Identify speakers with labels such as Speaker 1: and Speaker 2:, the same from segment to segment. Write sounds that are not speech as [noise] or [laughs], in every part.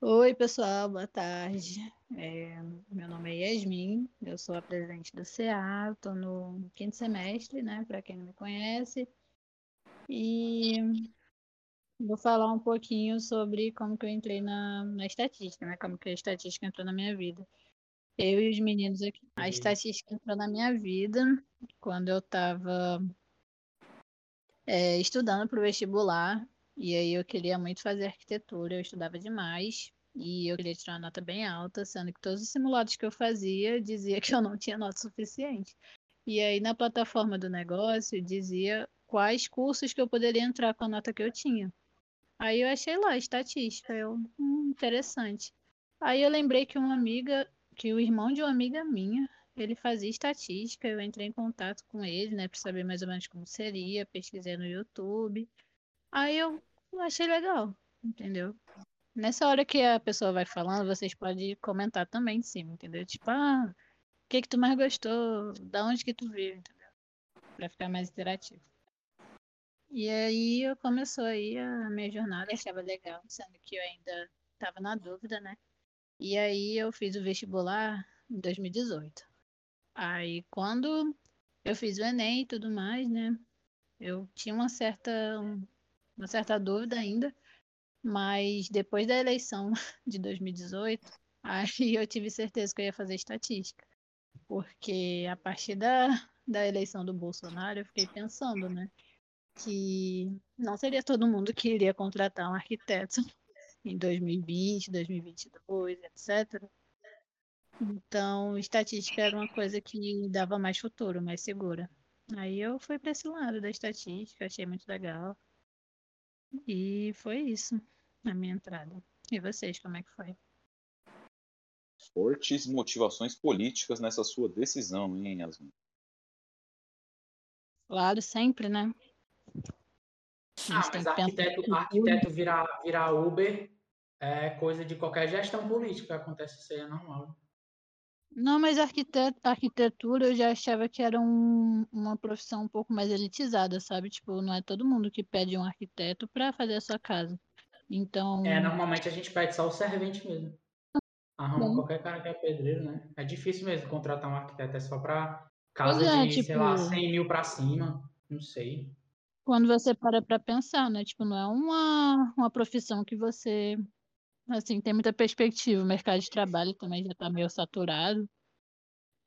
Speaker 1: Oi, pessoal, boa tarde. É, meu nome é Yasmin, eu sou a presidente do CA, estou no quinto semestre, né, para quem não me conhece, e vou falar um pouquinho sobre como que eu entrei na, na estatística, né, como que a estatística entrou na minha vida. Eu e os meninos aqui. A estatística entrou na minha vida quando eu estava é, estudando para o vestibular, e aí eu queria muito fazer arquitetura, eu estudava demais. E eu queria tirar uma nota bem alta, sendo que todos os simulados que eu fazia dizia [laughs] que eu não tinha nota suficiente. E aí na plataforma do negócio dizia quais cursos que eu poderia entrar com a nota que eu tinha. Aí eu achei lá, estatística, eu, hum, interessante. Aí eu lembrei que uma amiga, que o irmão de uma amiga minha, ele fazia estatística, eu entrei em contato com ele, né, para saber mais ou menos como seria, pesquisei no YouTube. Aí eu achei legal, entendeu? Nessa hora que a pessoa vai falando, vocês podem comentar também em cima, entendeu? Tipo, ah, o que que tu mais gostou? Da onde que tu viu, entendeu? Pra ficar mais interativo. E aí eu começou aí a minha jornada, achava legal, sendo que eu ainda estava na dúvida, né? E aí eu fiz o vestibular em 2018. Aí quando eu fiz o Enem e tudo mais, né? Eu tinha uma certa uma certa dúvida ainda, mas depois da eleição [laughs] de 2018, aí eu tive certeza que eu ia fazer estatística. Porque a partir da, da eleição do Bolsonaro, eu fiquei pensando, né? Que não seria todo mundo que iria contratar um arquiteto [laughs] em 2020, 2022, etc. Então, estatística era uma coisa que dava mais futuro, mais segura. Aí eu fui para esse lado da estatística, achei muito legal. E foi isso a minha entrada. E vocês, como é que foi?
Speaker 2: Fortes motivações políticas nessa sua decisão, hein, Yasmin?
Speaker 1: Claro, sempre, né?
Speaker 3: Ah, mas arquiteto, arquiteto virar, virar Uber é coisa de qualquer gestão política, acontece isso aí, é normal.
Speaker 1: Não, mas arquitetura eu já achava que era um, uma profissão um pouco mais elitizada, sabe? Tipo, não é todo mundo que pede um arquiteto para fazer a sua casa. Então.
Speaker 3: É, normalmente a gente pede só o servente mesmo. Arruma qualquer cara que é pedreiro, né? É difícil mesmo contratar um arquiteto, é só para casa é, de, tipo, sei lá, 100 mil para cima, não sei.
Speaker 1: Quando você para para pensar, né? Tipo, não é uma, uma profissão que você Assim, tem muita perspectiva. O mercado de trabalho também já está meio saturado.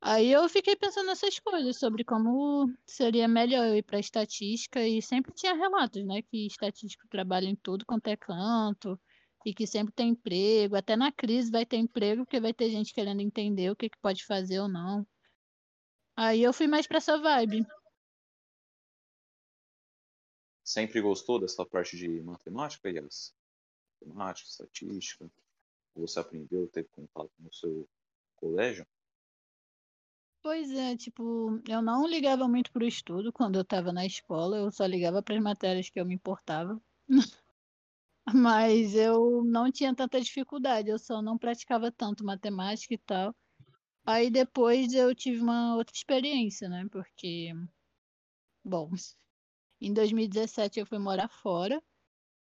Speaker 1: Aí eu fiquei pensando nessas coisas, sobre como seria melhor eu ir para estatística, e sempre tinha relatos, né? Que estatístico trabalha em tudo quanto é canto, e que sempre tem emprego. Até na crise vai ter emprego, porque vai ter gente querendo entender o que, que pode fazer ou não. Aí eu fui mais para essa vibe.
Speaker 2: Sempre gostou dessa parte de matemática, Yas? Matemática, estatística? Você aprendeu, teve contato no seu colégio?
Speaker 1: Pois é, tipo, eu não ligava muito pro estudo quando eu estava na escola, eu só ligava para as matérias que eu me importava. [laughs] Mas eu não tinha tanta dificuldade, eu só não praticava tanto matemática e tal. Aí depois eu tive uma outra experiência, né? Porque, bom, em 2017 eu fui morar fora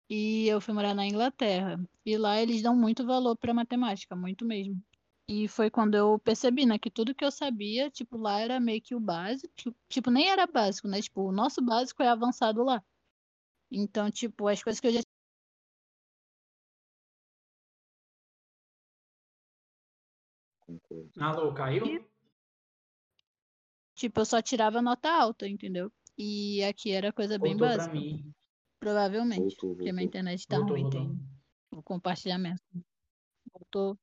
Speaker 1: e eu fui morar na Inglaterra. E lá eles dão muito valor para matemática, muito mesmo. E foi quando eu percebi, né, que tudo que eu sabia, tipo, lá era meio que o básico. Tipo, nem era básico, né? Tipo, o nosso básico é avançado lá. Então, tipo, as coisas que eu já
Speaker 3: Alô, caiu?
Speaker 1: Tipo, eu só tirava nota alta, entendeu? E aqui era coisa bem
Speaker 3: Voltou
Speaker 1: básica.
Speaker 3: Pra mim.
Speaker 1: Provavelmente.
Speaker 2: Voltou,
Speaker 1: Porque minha
Speaker 2: voltou.
Speaker 1: internet tá
Speaker 3: Voltou,
Speaker 1: ruim,
Speaker 3: voltou.
Speaker 1: tem o compartilhamento. Voltou.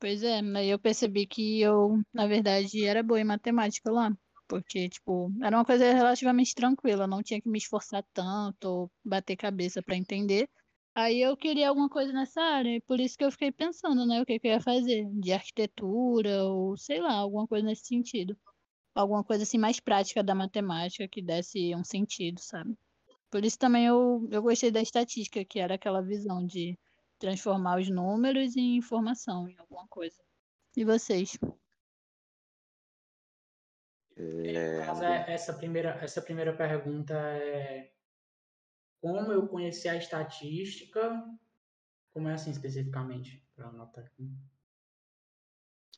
Speaker 1: Pois é, aí eu percebi que eu, na verdade, era boa em matemática lá. Porque, tipo, era uma coisa relativamente tranquila, não tinha que me esforçar tanto ou bater cabeça pra entender. Aí eu queria alguma coisa nessa área, e por isso que eu fiquei pensando, né, o que, que eu ia fazer, de arquitetura ou sei lá, alguma coisa nesse sentido. Alguma coisa assim mais prática da matemática que desse um sentido, sabe? Por isso também eu, eu gostei da estatística, que era aquela visão de transformar os números em informação, em alguma coisa. E vocês?
Speaker 2: É,
Speaker 3: Mas é- essa primeira, essa primeira pergunta é como eu conheci a estatística, Como é assim especificamente? Pra anotar aqui.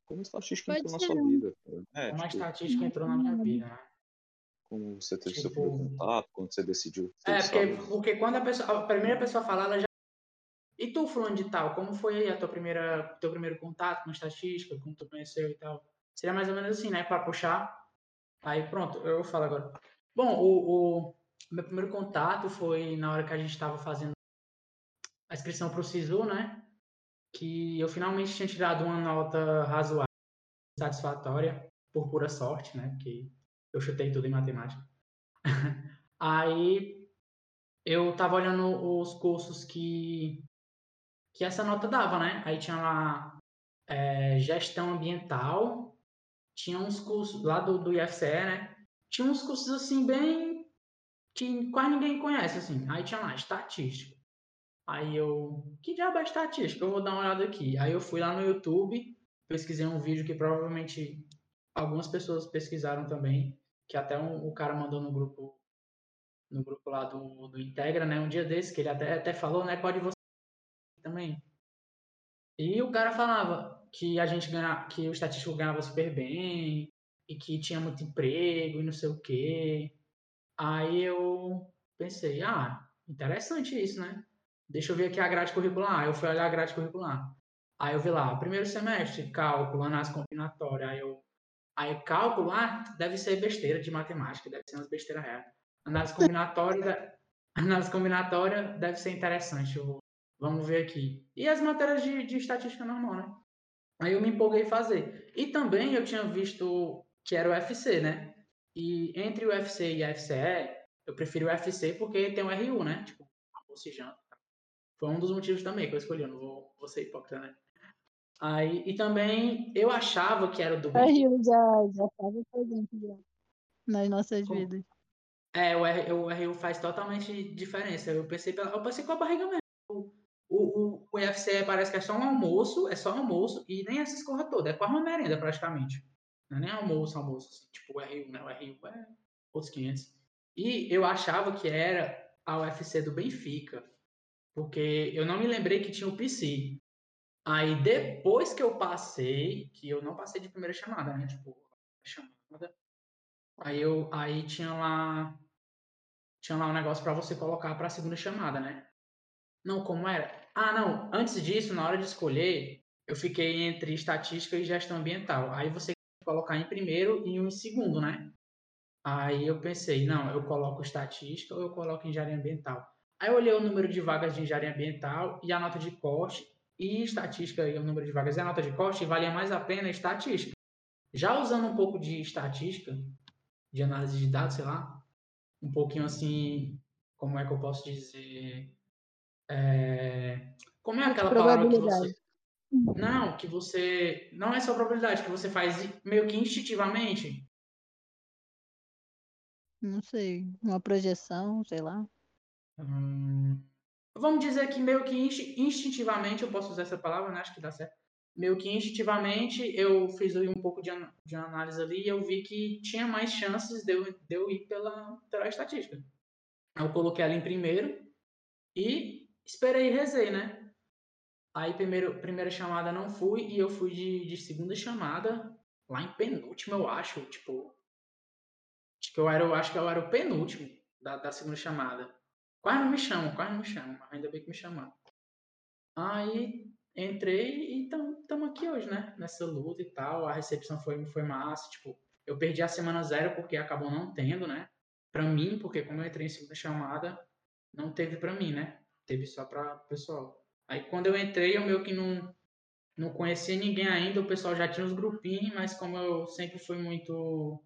Speaker 2: Como a estatística Pode entrou ser. na sua vida.
Speaker 3: É, Como tipo, a estatística entrou na minha vida, né?
Speaker 2: Como você teve tipo... seu primeiro contato, quando você decidiu.
Speaker 3: É, porque, porque quando a, pessoa, a primeira pessoa falar, ela já. E tu, fulano de tal, como foi a tua primeira, teu primeiro contato com estatística, como tu conheceu e tal? Seria mais ou menos assim, né? Para puxar. Aí pronto, eu falo agora. Bom, o, o meu primeiro contato foi na hora que a gente estava fazendo a inscrição para o SISU, né? Que eu finalmente tinha tirado uma nota razoável, satisfatória, por pura sorte, né? Porque eu chutei tudo em matemática. [laughs] Aí eu tava olhando os cursos que, que essa nota dava, né? Aí tinha lá é, gestão ambiental, tinha uns cursos lá do, do IFCE, né? Tinha uns cursos assim bem que quase ninguém conhece, assim. Aí tinha lá estatística. Aí eu, que diabo é estatística? Eu vou dar uma olhada aqui. Aí eu fui lá no YouTube, pesquisei um vídeo que provavelmente algumas pessoas pesquisaram também, que até um, o cara mandou no grupo no grupo lá do, do Integra, né? Um dia desse, que ele até, até falou, né? Pode você também. E o cara falava que a gente ganha, que o estatístico ganhava super bem e que tinha muito emprego e não sei o quê. Aí eu pensei, ah, interessante isso, né? Deixa eu ver aqui a grade curricular. Eu fui olhar a grade curricular. Aí eu vi lá, primeiro semestre, cálculo, análise combinatória. Aí eu, aí cálculo, ah, deve ser besteira de matemática, deve ser umas besteiras reais. Análise combinatória, [laughs] análise combinatória deve ser interessante. Vamos ver aqui. E as matérias de, de estatística normal, né? Aí eu me empolguei fazer. E também eu tinha visto que era o UFC, né? E entre o UFC e a FCE, eu prefiro o UFC porque tem o RU, né? Tipo, almoço e janta. Foi um dos motivos também que eu escolhi, eu não vou, vou ser hipócrita, né? Aí, e também eu achava que era do.
Speaker 1: O RU já, já estava presente já, nas nossas Como? vidas.
Speaker 3: É, o, R, o RU faz totalmente diferença. Eu pensei, pela, eu pensei com a barriga mesmo. O, o, o UFC parece que é só um almoço, é só um almoço, e nem essa escorra toda, é quase uma merenda praticamente. Não é nem almoço, almoço, assim, tipo o RU, né? O RU é outros 500. E eu achava que era a UFC do Benfica, porque eu não me lembrei que tinha o PC. Aí depois que eu passei, que eu não passei de primeira chamada, né? Tipo, chamada. Aí eu aí tinha lá tinha lá um negócio para você colocar para a segunda chamada, né? Não, como era? Ah, não, antes disso, na hora de escolher, eu fiquei entre estatística e gestão ambiental. Aí você colocar em primeiro e um em segundo, né? Aí eu pensei, não, eu coloco estatística ou eu coloco engenharia ambiental. Aí eu olhei o número de vagas de engenharia ambiental e a nota de corte, e estatística e o número de vagas a nota de corte, valia mais a pena estatística. Já usando um pouco de estatística, de análise de dados, sei lá, um pouquinho assim, como é que eu posso dizer? É... Como é aquela palavra que você. Não, que você. Não é só probabilidade, que você faz meio que instintivamente.
Speaker 1: Não sei. Uma projeção, sei lá.
Speaker 3: Hum, vamos dizer que meio que instintivamente, eu posso usar essa palavra, né? Acho que dá certo. Meio que instintivamente eu fiz um pouco de, an de análise ali e eu vi que tinha mais chances de eu, de eu ir pela, pela estatística. Eu coloquei ela em primeiro e esperei e rezei, né? Aí, primeiro, primeira chamada não fui e eu fui de, de segunda chamada, lá em penúltimo, eu acho. Tipo, acho que eu era, eu acho que eu era o penúltimo da, da segunda chamada. Quase não me chamam, quase não me chamam. Ainda bem que me chamaram. Aí entrei e estamos aqui hoje, né? Nessa luta e tal. A recepção foi, foi massa. Tipo, eu perdi a semana zero porque acabou não tendo, né? Pra mim, porque como eu entrei em segunda chamada, não teve pra mim, né? Teve só pra pessoal. Aí quando eu entrei, eu meio que não, não conhecia ninguém ainda, o pessoal já tinha os grupinhos, mas como eu sempre fui muito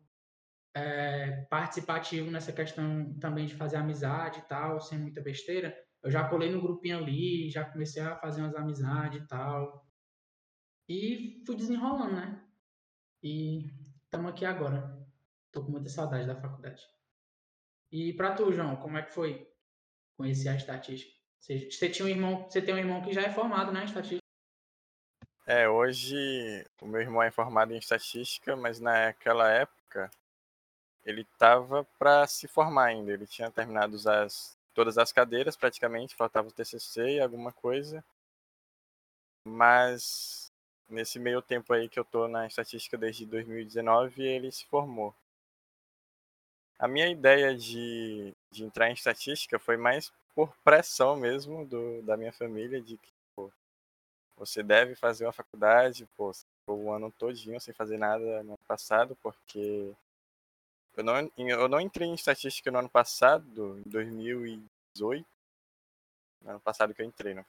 Speaker 3: é, participativo nessa questão também de fazer amizade e tal, sem muita besteira, eu já colei no grupinho ali, já comecei a fazer umas amizades e tal. E fui desenrolando, né? E estamos aqui agora. Tô com muita saudade da faculdade. E para tu, João, como é que foi conhecer a estatística? Você, tinha um irmão, você tem um irmão que já é formado, né, em estatística?
Speaker 4: É, hoje o meu irmão é formado em estatística, mas naquela época ele estava para se formar ainda. Ele tinha terminado as, todas as cadeiras praticamente, faltava o TCC e alguma coisa. Mas nesse meio tempo aí que eu tô na estatística desde 2019, ele se formou. A minha ideia de, de entrar em estatística foi mais por pressão mesmo do, da minha família, de que pô, você deve fazer uma faculdade, pô, o ano todinho sem fazer nada no ano passado, porque eu não, eu não entrei em estatística no ano passado, em 2018, no ano passado que eu entrei, né?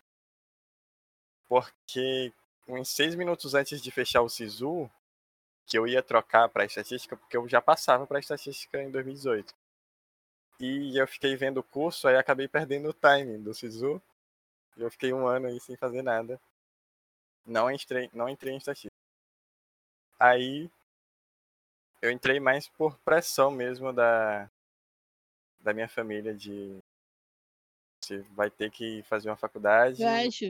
Speaker 4: Porque uns seis minutos antes de fechar o SISU, que eu ia trocar para estatística, porque eu já passava para estatística em 2018. E eu fiquei vendo o curso, aí acabei perdendo o timing do SISU. E eu fiquei um ano aí sem fazer nada. Não entrei, não entrei em estatística. Aí eu entrei mais por pressão mesmo da, da minha família de você vai ter que fazer uma faculdade.
Speaker 1: Eu acho,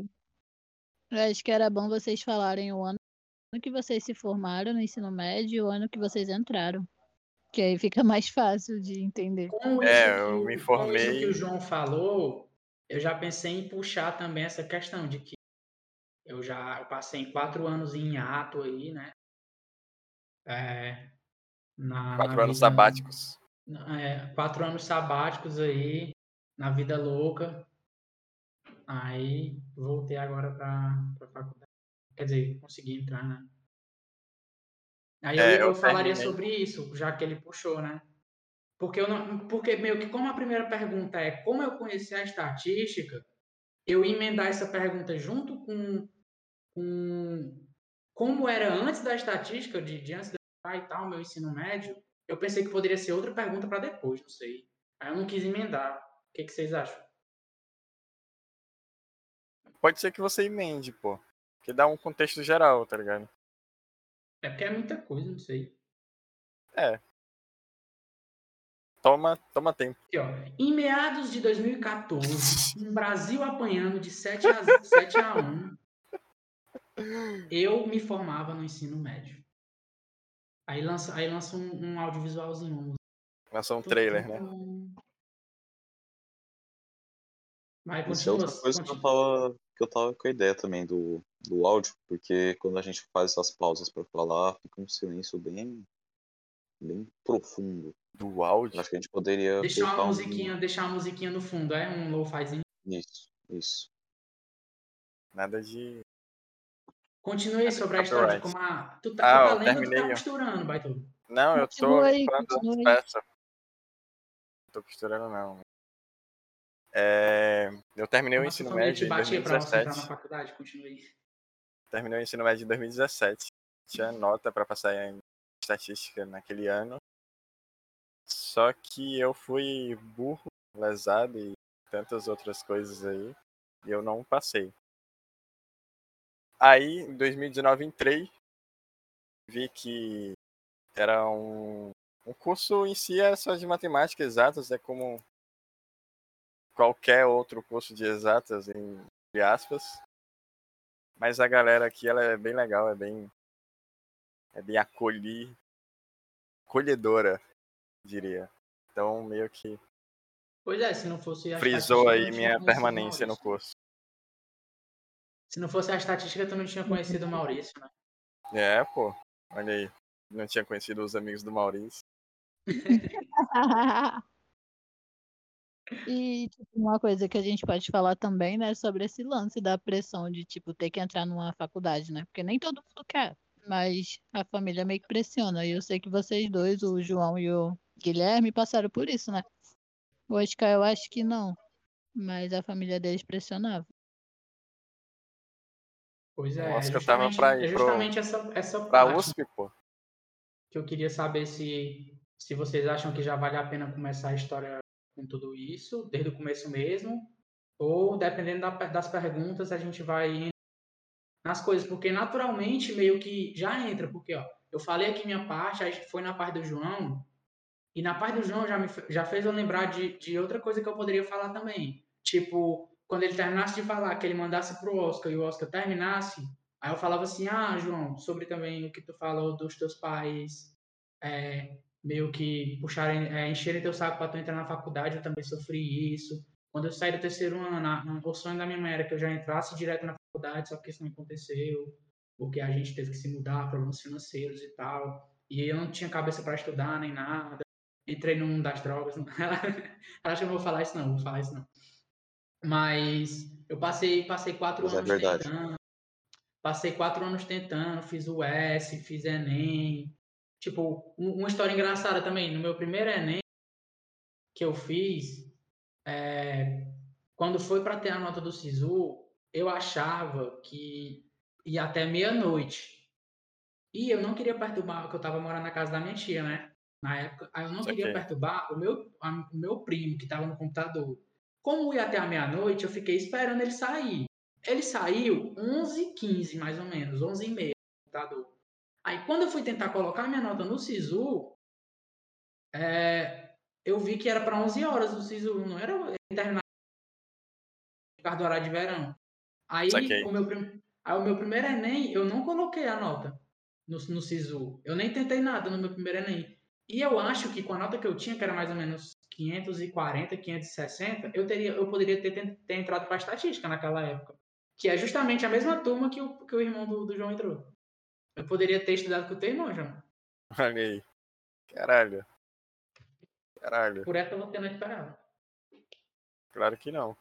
Speaker 1: eu acho que era bom vocês falarem o ano que vocês se formaram no ensino médio e o ano que vocês entraram. Que aí fica mais fácil de entender.
Speaker 3: Com
Speaker 4: É, eu
Speaker 3: que-
Speaker 4: me
Speaker 3: Com
Speaker 4: formei-
Speaker 3: isso que o João falou, eu já pensei em puxar também essa questão de que eu já eu passei em quatro anos em ato aí, né? É, na,
Speaker 4: Quatro
Speaker 3: na
Speaker 4: anos
Speaker 3: vida-
Speaker 4: sabáticos.
Speaker 3: é, quatro anos sabáticos aí, na vida louca. Aí voltei agora pra faculdade. Quer dizer, consegui entrar, né? Aí eu,
Speaker 4: É,
Speaker 3: eu
Speaker 4: eu
Speaker 3: falaria
Speaker 4: terminei.
Speaker 3: sobre isso, já que ele puxou, né? Porque, eu não, porque meio que como a primeira pergunta é como eu conheci a estatística, eu emendar essa pergunta junto com, com como era antes da estatística, de, de antes e tal, meu ensino médio, eu pensei que poderia ser outra pergunta para depois, não sei. Aí eu não quis emendar. O que, que vocês acham?
Speaker 4: Pode ser que você emende, pô. Que dá um contexto geral, tá ligado?
Speaker 3: É porque é muita coisa, não sei.
Speaker 4: Toma, toma tempo.
Speaker 3: Aqui, ó. Em meados de 2014, um Brasil apanhando de 7 a, 7 a 1, eu me formava no ensino médio. Aí lança, aí lança um, um audiovisualzinho.
Speaker 4: Lançou um trailer, né?
Speaker 3: Vai,
Speaker 2: Isso é
Speaker 3: continua.
Speaker 2: outra coisa que eu,
Speaker 3: continua.
Speaker 2: tava, que eu tava com a ideia também do, do áudio, porque quando a gente faz essas pausas pra falar, fica um silêncio bem, bem profundo.
Speaker 4: Do áudio.
Speaker 2: Acho que a gente poderia
Speaker 3: Deixar uma
Speaker 2: um-
Speaker 3: musiquinha, deixar uma musiquinha no fundo, é? Um lo-fizinho.
Speaker 2: Isso, isso.
Speaker 4: Nada de.
Speaker 3: Continue sobre a história.
Speaker 4: Copyright.
Speaker 3: Como a... Tu
Speaker 4: Ah,
Speaker 3: tá,
Speaker 4: eu
Speaker 3: tu tá lendo ou tu tá costurando, Baito?
Speaker 4: Não, eu tô
Speaker 1: aí,
Speaker 4: costurando
Speaker 1: continua
Speaker 4: as
Speaker 1: aí.
Speaker 4: peças. Não tô costurando, não. É, Eu terminei o
Speaker 3: Como a sua
Speaker 4: ensino médio
Speaker 3: te
Speaker 4: em
Speaker 3: batia pra você na
Speaker 4: 2017.
Speaker 3: faculdade? Continue.
Speaker 4: Terminei o ensino médio em 2017. Tinha nota pra passar em estatística naquele ano. Só que eu fui burro, lesado e tantas outras coisas aí. E eu não passei. Aí, em 2019, entrei. Vi que era um, um curso em si era só de matemática exatas, é como qualquer outro curso de exatas, entre aspas. Mas a galera aqui ela é bem legal, é bem é bem acolhi, acolhedora, diria. Então meio que
Speaker 3: Pois é, se não fosse
Speaker 4: frisou aí minha permanência no curso.
Speaker 3: Se não fosse a estatística, tu não tinha conhecido o Maurício, né?
Speaker 4: É, pô. Olha aí. Não tinha conhecido os amigos do Maurício. [laughs]
Speaker 1: E tipo, uma coisa que a gente pode falar também, né, sobre esse lance da pressão de, tipo, ter que entrar numa faculdade, né? Porque nem todo mundo quer, mas a família meio que pressiona. E eu sei que vocês dois, o João e o Guilherme, passaram por isso, né? O Oscar eu acho que não, mas a família deles pressionava.
Speaker 3: Pois é,
Speaker 4: Eu
Speaker 3: é
Speaker 4: eu tava pra ir
Speaker 3: é
Speaker 4: pro-
Speaker 3: justamente essa, essa
Speaker 4: Pra
Speaker 3: parte
Speaker 4: USP, pô.
Speaker 3: que eu queria saber se, se vocês acham que já vale a pena começar a história com tudo isso, desde o começo mesmo, ou dependendo da- das perguntas, a gente vai indo nas coisas, porque naturalmente meio que já entra, porque ó, eu falei aqui minha parte, aí foi na parte do João, e na parte do João já, me, já fez eu lembrar de, de outra coisa que eu poderia falar também. Tipo, quando ele terminasse de falar, que ele mandasse pro Oscar e o Oscar terminasse, aí eu falava assim, ah, João, sobre também o que tu falou dos teus pais é, meio que puxarem, é, encherem teu saco para tu entrar na faculdade, eu também sofri isso. Quando eu saí do terceiro ano, a, o sonho da minha mãe era que eu já entrasse direto na faculdade, só que isso não aconteceu, porque a gente teve que se mudar, problemas financeiros e tal. E eu não tinha cabeça para estudar nem nada. Entrei no mundo das drogas. Acho que eu não vou falar isso não, vou falar isso não. Mas eu passei, passei quatro Mas é anos é verdade. tentando. Passei quatro anos tentando, fiz o S, fiz Enem. Tipo, uma história engraçada também. No meu primeiro Enem que eu fiz, é, quando foi para ter a nota do SISU, eu achava que ia até meia-noite. E eu não queria perturbar, porque eu estava morando na casa da minha tia, né? Na época, aí eu não queria perturbar o meu, a, o meu primo que estava no computador. Como ia até a meia-noite, eu fiquei esperando ele sair. Ele saiu 11h15, mais ou menos, 11h30 no computador. Aí, quando eu fui tentar colocar minha nota no SISU, é, eu vi que era para 11 horas o SISU, não era terminar por causa do horário de verão. Aí, o meu, aí, o meu primeiro Enem, eu não coloquei a nota no, no SISU. Eu nem tentei nada no meu primeiro Enem. E eu acho que com a nota que eu tinha, que era mais ou menos 540, 560, eu, teria, eu poderia ter, ter entrado para estatística naquela época. Que é justamente a mesma turma que o, que o irmão do, do João entrou. Eu poderia ter estudado com o teu irmão, João.
Speaker 4: Olha aí. Caralho. Caralho.
Speaker 3: Por essa você não esperava.
Speaker 4: Claro que não.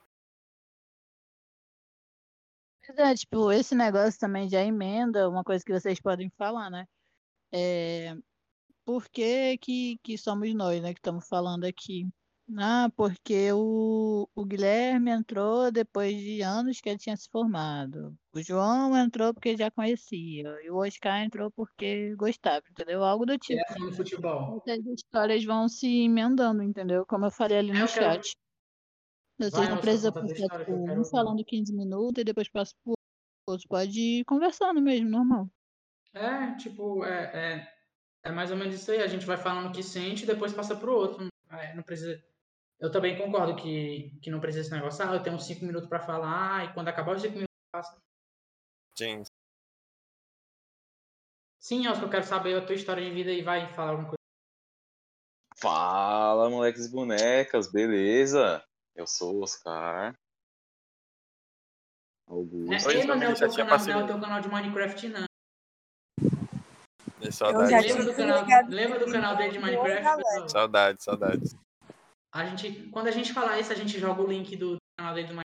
Speaker 1: É, tipo, esse negócio também já emenda uma coisa que vocês podem falar, né? É, por que, que, que somos nós, né, que estamos falando aqui? Ah, porque o, o Guilherme entrou depois de anos que ele tinha se formado. O João entrou porque já conhecia. E o Oscar entrou porque gostava, entendeu? Algo do tipo.
Speaker 3: É no futebol.
Speaker 1: Essas histórias vão se emendando, entendeu? Como eu falei ali no chat. Vocês Vai, não precisam passar tipo, um falando 15 minutos e depois passa pro outro. Pode ir conversando mesmo, normal.
Speaker 3: É, tipo, é, é, é mais ou menos isso aí. A gente vai falando o que sente e depois passa pro outro. É, não precisa eu também concordo que, que não precisa esse negócio, ah, eu tenho cinco minutos para falar e quando acabar os cinco minutos passa.
Speaker 4: Sim.
Speaker 3: Sim, Oscar, eu quero saber a tua história de vida e vai falar alguma coisa.
Speaker 2: Fala, moleques bonecas, beleza? Eu sou o Oscar.
Speaker 3: Augusto. É, não é o teu canal, não é o teu canal de Minecraft, não.
Speaker 4: Saudade.
Speaker 3: Lembra do, canal, lembra do canal dele de Minecraft?
Speaker 4: Saudade, saudade.
Speaker 3: A gente, quando a gente falar isso, a gente joga o link do canal dele do no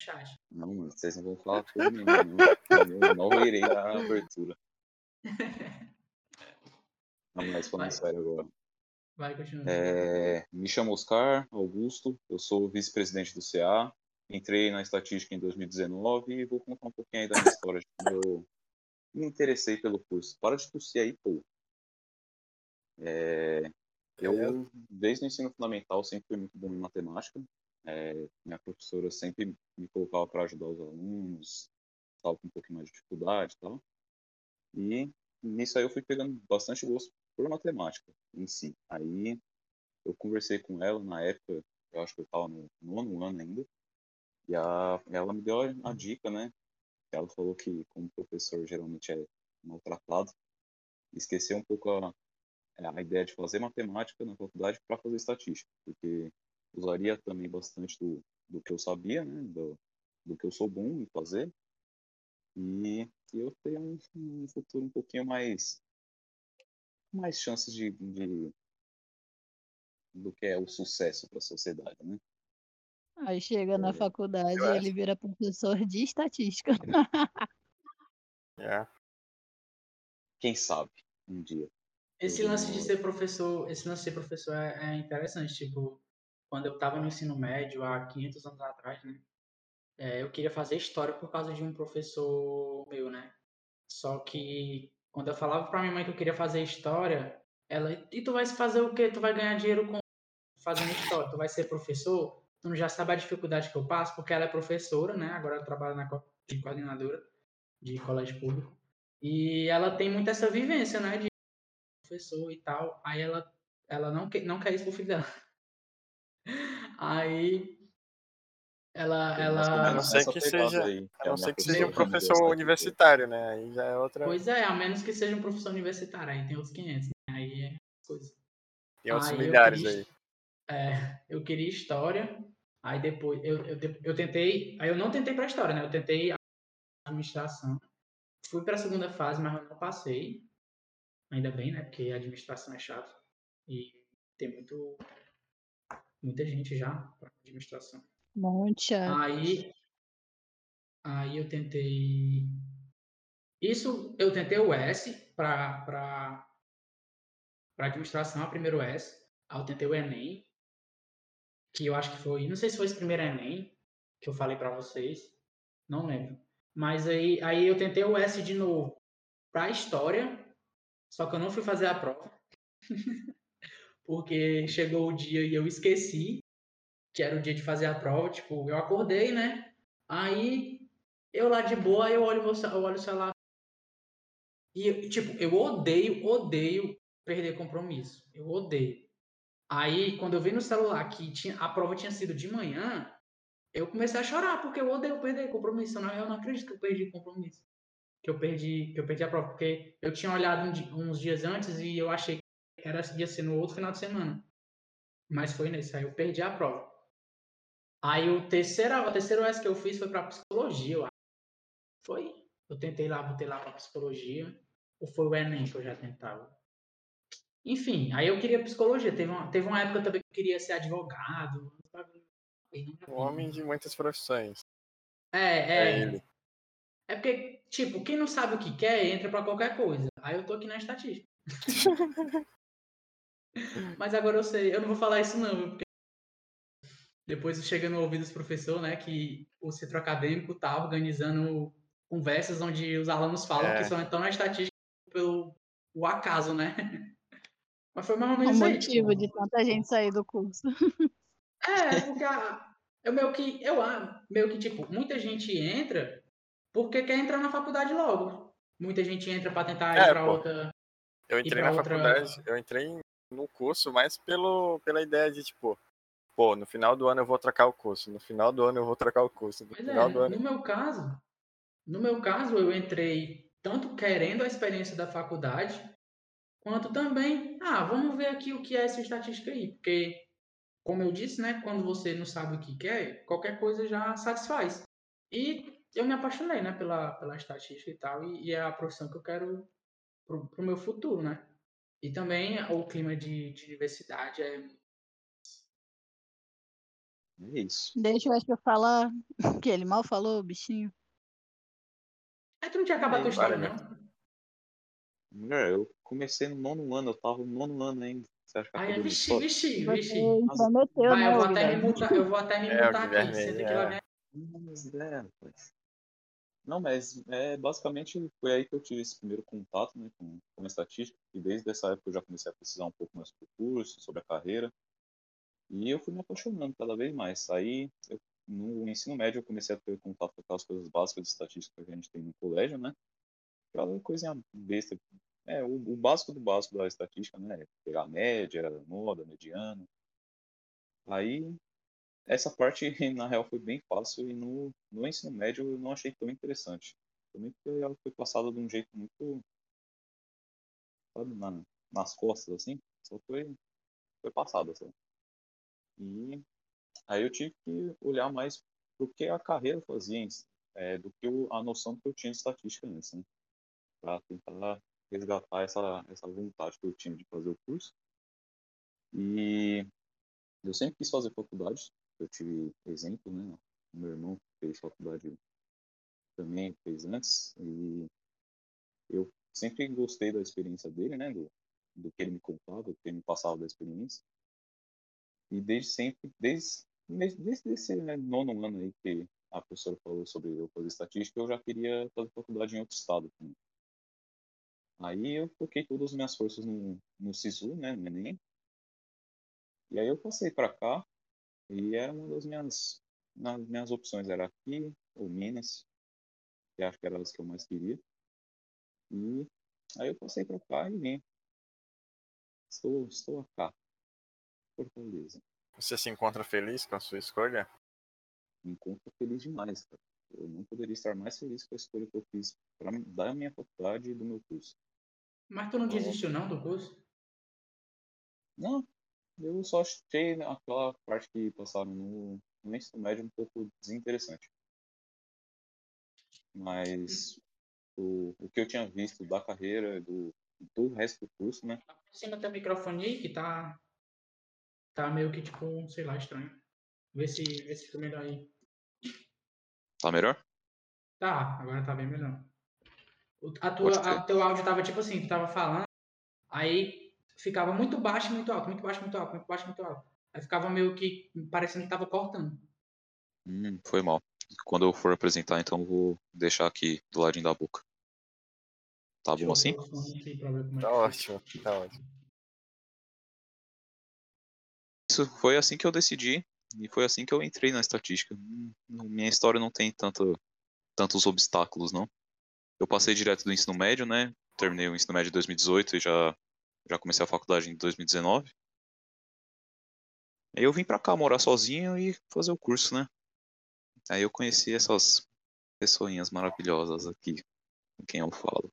Speaker 3: chat.
Speaker 2: Não, vocês não vão falar por mim, não. Eu não irei dar abertura. [laughs] Vamos mais falando sério agora.
Speaker 3: Vai, continua.
Speaker 2: É, me chamo Oscar Augusto, eu sou vice-presidente do CA. Entrei na estatística em 2019 e vou contar um pouquinho aí da minha história de como eu me interessei pelo curso. Para de tossir aí, pô. É, eu, desde o ensino fundamental, sempre fui muito bom em matemática. É, minha professora sempre me colocava para ajudar os alunos, estava com um pouquinho mais de dificuldade e tal. E nisso aí eu fui pegando bastante gosto por matemática em si. Aí eu conversei com ela na época, eu acho que eu estava no nono ano ainda, e a, ela me deu a, a dica, né? Ela falou que, como professor geralmente é maltratado, esqueceu um pouco a, é, a ideia de fazer matemática na faculdade para fazer estatística, porque usaria também bastante do, do que eu sabia, né, do, do que eu sou bom em fazer, e, eu teria um, um, futuro um pouquinho mais mais chances de, de do que é o sucesso para a sociedade, né?
Speaker 1: Aí chega na é, faculdade e ele vira professor de estatística. [laughs]
Speaker 4: é.
Speaker 2: Quem sabe um dia.
Speaker 3: Esse lance de ser professor, esse lance de ser professor é, é interessante, tipo, quando eu estava no ensino médio, há 500 anos atrás, né, é, eu queria fazer história por causa de um professor meu, né, só que quando eu falava para minha mãe que eu queria fazer história, ela, e tu vai fazer o quê? Tu vai ganhar dinheiro com fazendo história, tu vai ser professor? Não já sabe a dificuldade que eu passo, porque ela é professora, né, agora ela trabalha na de coordenadora de colégio público, e ela tem muito essa vivência, né, de professor e tal. Aí ela, ela não, quer, não quer isso pro filho dela. [laughs] Aí ela. ela...
Speaker 4: A não ser que seja, aí, a não ser que seja um professor universitário, né? Aí já é outra.
Speaker 3: Pois é, a menos que seja um professor universitário, aí tem outros 500, né? Aí é coisa.
Speaker 4: Tem outros aí milhares queria, aí.
Speaker 3: É, eu queria história. Aí depois eu, eu, eu tentei, aí eu não tentei para história, né? Eu tentei a administração. Fui para a segunda fase, mas eu não passei. Ainda bem, né? Porque a administração é chato e tem muito muita gente já para administração.
Speaker 1: Chato.
Speaker 3: Aí aí eu tentei isso eu tentei o S para para para administração, a primeiro S. Aí eu tentei o ENEM, que eu acho que foi, não sei se foi esse primeiro Enem que eu falei para vocês, não lembro. Mas aí, aí eu tentei o S de novo para história, só que eu não fui fazer a prova. [laughs] porque chegou o dia e eu esqueci que era o dia de fazer a prova, tipo, eu acordei, né? Aí eu lá de boa, eu olho, eu olho o celular. E, tipo, eu odeio, odeio perder compromisso. Eu odeio. Aí, quando eu vi no celular que tinha, a prova tinha sido de manhã, eu comecei a chorar, porque eu odeio perder compromisso. Não, eu não acredito que eu perdi compromisso. Que eu perdi, que eu perdi a prova, porque eu tinha olhado um, uns dias antes e eu achei que era, ia ser no outro final de semana. Mas foi nesse, aí eu perdi a prova. Aí o terceiro, o terceiro S que eu fiz foi para psicologia, eu acho. Foi. Eu tentei lá, botei lá para psicologia. Ou foi o Enem que eu já tentava? Enfim, aí eu queria psicologia. Teve uma, teve uma época também que eu queria ser advogado.
Speaker 4: Um homem de muitas profissões.
Speaker 3: É, é. É, é porque, tipo, quem não sabe o que quer, entra para qualquer coisa. Aí eu tô aqui na estatística. [laughs] Mas agora eu sei, eu não vou falar isso não, porque depois chega no ouvido dos professores, né, que o centro acadêmico tá organizando conversas onde os alunos falam é. que só estão na estatística pelo o acaso, né? Mas foi mais ou menos
Speaker 1: o motivo aí, de tanta gente sair do curso.
Speaker 3: É, porque a, eu meio que, eu meio que, tipo, muita gente entra porque quer entrar na faculdade logo. Muita gente entra para tentar é, ir para outra.
Speaker 4: Eu entrei na outra... faculdade, eu entrei no curso mais pelo, pela ideia de, tipo, pô, no final do ano eu vou trocar o curso, no final do ano eu vou trocar o curso. No,
Speaker 3: pois
Speaker 4: final
Speaker 3: é,
Speaker 4: do ano...
Speaker 3: no meu caso, no meu caso, eu entrei tanto querendo a experiência da faculdade, quanto também, ah, vamos ver aqui o que é essa estatística aí, porque, como eu disse, né, quando você não sabe o que quer, qualquer coisa já satisfaz. E eu me apaixonei, né, pela, pela estatística e tal, e, e é a profissão que eu quero pro, pro meu futuro, né. E também o clima de, de universidade é
Speaker 2: é isso.
Speaker 1: Deixa [laughs] o Esper falar, que ele mal falou, bichinho.
Speaker 3: É que não tinha acabado a tua história, não?
Speaker 2: É, eu comecei no nono ano, eu tava no nono ano ainda. Você acha que
Speaker 3: Ai, é vixi, vixi, vixi.
Speaker 1: Prometeu,
Speaker 3: Vai,
Speaker 1: né,
Speaker 3: eu vou até me mutar, eu vou até me
Speaker 4: É,
Speaker 3: mutar aqui, sendo que
Speaker 4: é.
Speaker 3: lá vem
Speaker 2: Mas é. Não, mas é, basicamente foi aí que eu tive esse primeiro contato né, com, com a estatística, e desde essa época eu já comecei a precisar um pouco mais sobre o curso, sobre a carreira, e eu fui me apaixonando cada vez mais. Aí, eu, no ensino médio, eu comecei a ter contato com aquelas coisas básicas de estatística que a gente tem no colégio, né? Aquela coisinha besta é, o, o, básico do básico da estatística, né? Pegar a média, a moda, mediana. Aí, essa parte, [laughs] na real, foi bem fácil e no, no ensino médio eu não achei tão interessante. Também porque ela foi passada de um jeito muito. Sabe, na, nas costas, assim. Só foi, foi passada, sabe? E aí eu tive que olhar mais pro que a carreira fazia, é, do que a noção que eu tinha de estatística antes, né? Pra tentar resgatar essa, essa vontade que eu tinha de fazer o curso. E eu sempre quis fazer faculdade. Eu tive exemplo, né? Meu irmão fez faculdade também, fez antes. E eu sempre gostei da experiência dele, né? Do, do que ele me contava, do que ele me passava da experiência. E desde sempre, desde, desde esse né, nono ano aí que a professora falou sobre eu fazer estatística, eu já queria fazer faculdade em outro estado também. Aí eu foquei todas as minhas forças no, no SISU, né, no Enem. E aí eu passei para cá e era uma das minhas, nas minhas opções, era aqui ou Minas, que acho que era as que eu mais queria. E aí eu passei para cá e vim. Estou, estou cá. Fortaleza.
Speaker 4: Você se encontra feliz com a sua escolha?
Speaker 2: Me encontro feliz demais, cara. Eu não poderia estar mais feliz com a escolha que eu fiz para da minha faculdade e do meu curso.
Speaker 3: Mas tu não desistiu não do curso?
Speaker 2: Não, eu só achei aquela parte que passaram no, no ensino médio um pouco desinteressante. Mas o, o que eu tinha visto da carreira, do, do resto do curso, né?
Speaker 3: Aproxima teu microfone aí que tá. Tá meio que tipo, sei lá, estranho. Vê se, vê se fica melhor aí.
Speaker 2: Tá melhor?
Speaker 3: Tá, agora tá bem melhor. O a tua, a, teu áudio tava tipo assim, tu tava falando, aí ficava muito baixo e muito alto, muito baixo, muito alto, muito baixo, muito alto. Aí ficava meio que parecendo que tava cortando.
Speaker 2: Hum, foi mal. Quando eu for apresentar, então eu vou deixar aqui do ladinho da boca. Tá
Speaker 3: Deixa
Speaker 2: bom assim?
Speaker 3: é
Speaker 4: Tá ótimo, tá ótimo.
Speaker 2: Isso foi assim que eu decidi e foi assim que eu entrei na estatística. Hum, Minha história não tem tanto, tantos obstáculos, não. Eu passei direto do ensino médio, né? Terminei o ensino médio em 2018 e já, já comecei a faculdade em 2019. Aí eu vim pra cá morar sozinho e fazer o curso, né? Aí eu conheci essas pessoinhas maravilhosas aqui com quem eu falo.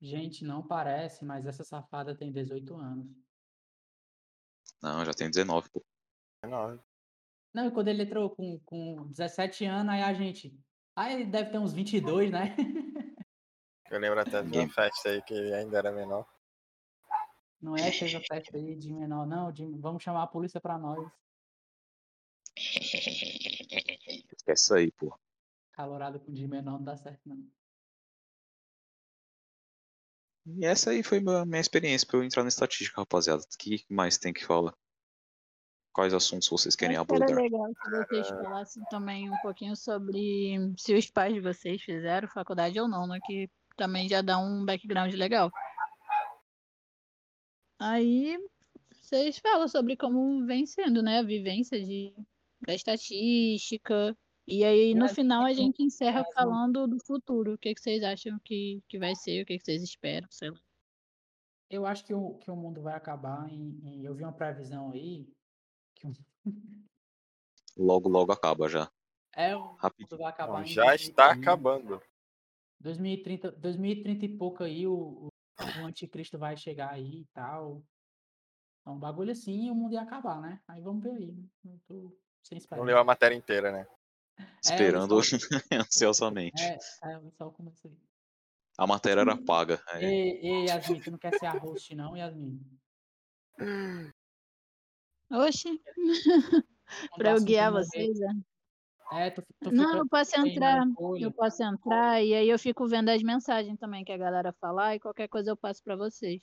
Speaker 3: Gente, não parece, mas essa safada tem 18 anos.
Speaker 2: Não, já tenho 19, pô.
Speaker 4: É nóis.
Speaker 3: Não, e quando ele entrou com, com 17 anos, aí a gente. Ah, ele deve ter uns 22, né? [laughs]
Speaker 4: Eu lembro até de uma festa aí que ainda era menor.
Speaker 3: Não é que fez a festa aí de menor, não. de- vamos chamar a polícia pra nós.
Speaker 2: Esquece [laughs] isso aí, pô.
Speaker 3: Calorado com de menor não dá certo, não.
Speaker 2: E essa aí foi a minha experiência pra eu entrar na estatística, rapaziada. O que mais tem que falar? Quais assuntos vocês querem
Speaker 1: Acho que era
Speaker 2: abordar?
Speaker 1: legal se vocês falassem também um pouquinho sobre se os pais de vocês fizeram faculdade ou não, né? Que também já dá um background legal. Aí vocês falam sobre como vem sendo, né? A vivência de, da estatística. E aí, no final, a gente encerra
Speaker 3: caso-
Speaker 1: falando do futuro. O que, que vocês acham que, que vai ser? O que, que vocês esperam? Sei lá.
Speaker 3: Eu acho que o, que o mundo vai acabar em, em- Eu vi uma previsão aí.
Speaker 2: Logo, logo acaba já.
Speaker 3: é, o
Speaker 2: Rapidinho.
Speaker 3: mundo vai acabar
Speaker 4: Não,
Speaker 3: em
Speaker 4: já está
Speaker 3: 2030.
Speaker 4: acabando.
Speaker 3: 2030, 2030 e pouco aí, o, o, o anticristo vai chegar aí e tal. É um bagulho assim e o mundo ia acabar, né? Aí vamos ver aí. Eu tô sem
Speaker 4: Não
Speaker 3: esperança.
Speaker 4: leu a matéria inteira, né?
Speaker 2: Esperando
Speaker 3: só- [laughs]
Speaker 2: ansiosamente.
Speaker 3: É, é só começo aí.
Speaker 2: A matéria era paga. é.
Speaker 3: Ei, ei, Yasmin, tu não quer ser a host, não, Yasmin? [laughs]
Speaker 1: Oxi,
Speaker 3: Quando
Speaker 1: pra
Speaker 3: o
Speaker 1: eu guiar vocês, é?
Speaker 3: É, tu, tu
Speaker 1: Não, eu posso entrar. Eu posso entrar e aí eu fico vendo as mensagens também que a galera falar e qualquer coisa eu passo pra vocês.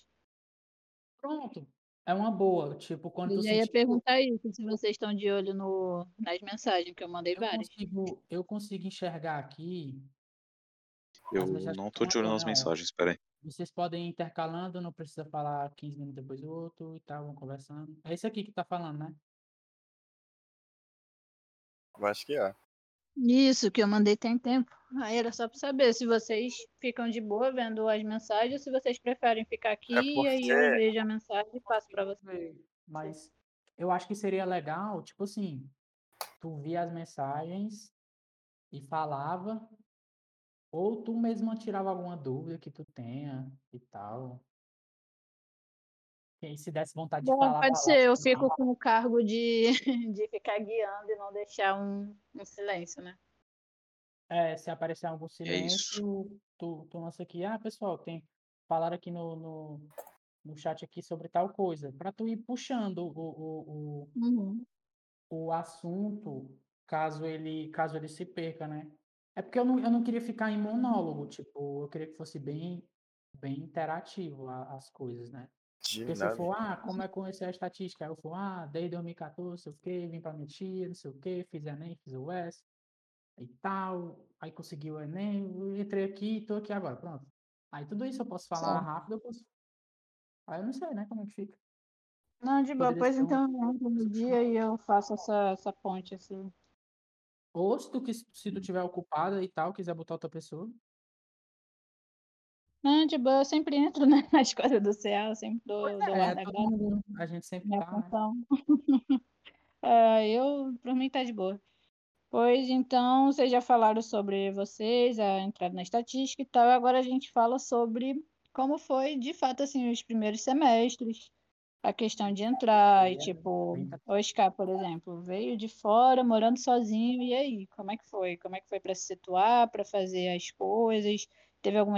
Speaker 3: Pronto. É uma boa. Tipo, quando
Speaker 1: Eu
Speaker 3: tu
Speaker 1: já ia
Speaker 3: sentir.
Speaker 1: perguntar isso, se vocês estão de olho no, nas mensagens, que eu mandei
Speaker 3: Eu
Speaker 1: várias.
Speaker 3: consigo, eu consigo enxergar aqui.
Speaker 2: Eu não tô de olho nas mensagens, peraí.
Speaker 3: Vocês podem ir intercalando, não precisa falar 15 minutos depois do outro e tal, vão conversando. É isso aqui que tá falando, né?
Speaker 4: Eu acho que é.
Speaker 1: Isso, que eu mandei tem tempo. Aí era só pra saber se vocês ficam de boa vendo as mensagens ou se vocês preferem ficar aqui e aí eu
Speaker 4: porque-
Speaker 1: vejo a mensagem e passo pra vocês.
Speaker 3: Mas eu acho que seria legal, tipo assim, tu via as mensagens e falava, ou tu mesmo tirava alguma dúvida que tu tenha e tal. Aí, se desse vontade de
Speaker 1: Bom,
Speaker 3: falar,
Speaker 1: pode ser, eu fico com o cargo de, [laughs] de ficar guiando e não deixar um, um silêncio, né?
Speaker 3: É, se aparecer algum
Speaker 2: isso.
Speaker 3: silêncio, tu, tu lança aqui, ah, pessoal, tem falaram aqui no, no, no chat aqui sobre tal coisa, para tu ir puxando o, o, o,
Speaker 1: Uhum.
Speaker 3: o assunto caso ele caso ele se perca, né? É porque eu não, eu não queria ficar em monólogo, tipo, eu queria que fosse bem bem interativo a- as coisas, né? Porque se eu for, ah, como é que eu conheci a estatística? Aí eu for, ah, desde 2014, não sei o quê, vim pra minha tia, não sei o quê, fiz Enem, fiz o UES e tal, aí consegui o Enem, entrei aqui e tô aqui agora, pronto. Aí tudo isso eu posso falar
Speaker 1: Certo.
Speaker 3: rápido, eu posso... Aí eu não sei, né, como é que fica.
Speaker 1: Não, de boa, pois
Speaker 3: ser um-
Speaker 1: então eu entro no dia e eu faço essa, essa ponte, assim.
Speaker 3: Ou se tu, quis, se tu tiver ocupada e tal, quiser botar outra pessoa,
Speaker 1: Não, de boa, eu sempre entro [laughs] né, nas coisas do CA, eu sempre dou, dou
Speaker 3: é,
Speaker 1: guarda
Speaker 3: todo mundo, a gente sempre
Speaker 1: minha
Speaker 3: tá, né?
Speaker 1: função. É, [laughs] eu, por mim, tá de boa. Pois então, vocês já falaram sobre vocês, a entrada na estatística e tal, agora a gente fala sobre como foi, de fato, assim, os primeiros semestres, a questão de entrar e tipo, o Oscar, por exemplo, veio de fora, morando sozinho, e aí, como é que foi? Como é que foi para se situar, para fazer as coisas? Teve alguma